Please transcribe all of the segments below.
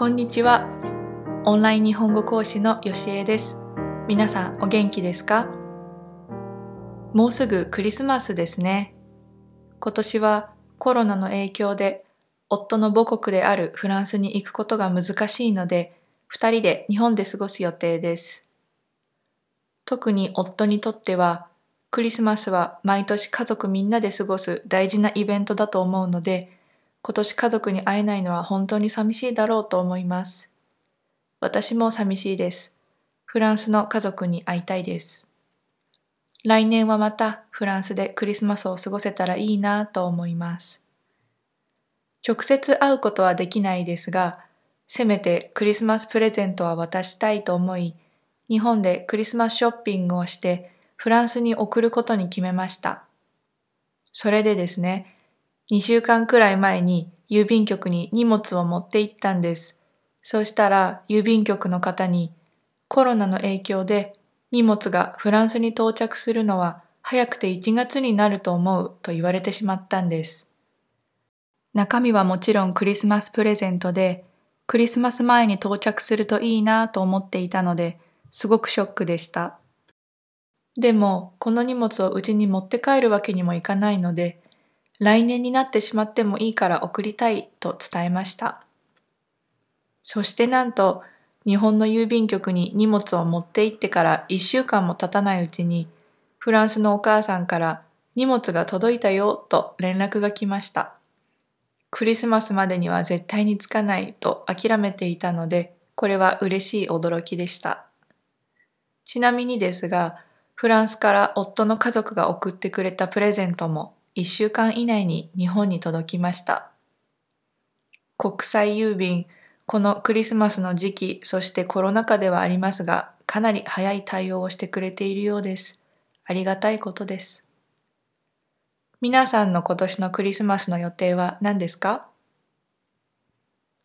こんにちは。オンライン日本語講師のよしえです。皆さんお元気ですか？もうすぐクリスマスですね。今年はコロナの影響で夫の母国であるフランスに行くことが難しいので、二人で日本で過ごす予定です。特に夫にとっては、クリスマスは毎年家族みんなで過ごす大事なイベントだと思うので、今年家族に会えないのは本当に寂しいだろうと思います。私も寂しいです。フランスの家族に会いたいです。来年はまたフランスでクリスマスを過ごせたらいいなと思います。直接会うことはできないですが、せめてクリスマスプレゼントは渡したいと思い、日本でクリスマスショッピングをしてフランスに送ることに決めました。それでですね、2週間くらい前に郵便局に荷物を持って行ったんです。そうしたら郵便局の方にコロナの影響で荷物がフランスに到着するのは早くて1月になると思うと言われてしまったんです。中身はもちろんクリスマスプレゼントでクリスマス前に到着するといいなと思っていたのですごくショックでした。でもこの荷物をうちに持って帰るわけにもいかないので来年になってしまってもいいから送りたいと伝えました。そしてなんと日本の郵便局に荷物を持って行ってから1週間も経たないうちにフランスのお母さんから荷物が届いたよと連絡が来ました。クリスマスまでには絶対に着かないと諦めていたのでこれは嬉しい驚きでした。ちなみにですがフランスから夫の家族が送ってくれたプレゼントも1週間以内に日本に届きました。国際郵便、このクリスマスの時期、そしてコロナ禍ではありますが、かなり早い対応をしてくれているようです。ありがたいことです。皆さんの今年のクリスマスの予定は何ですか？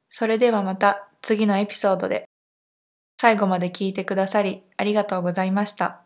それではまた次のエピソードで。最後まで聞いてくださりありがとうございました。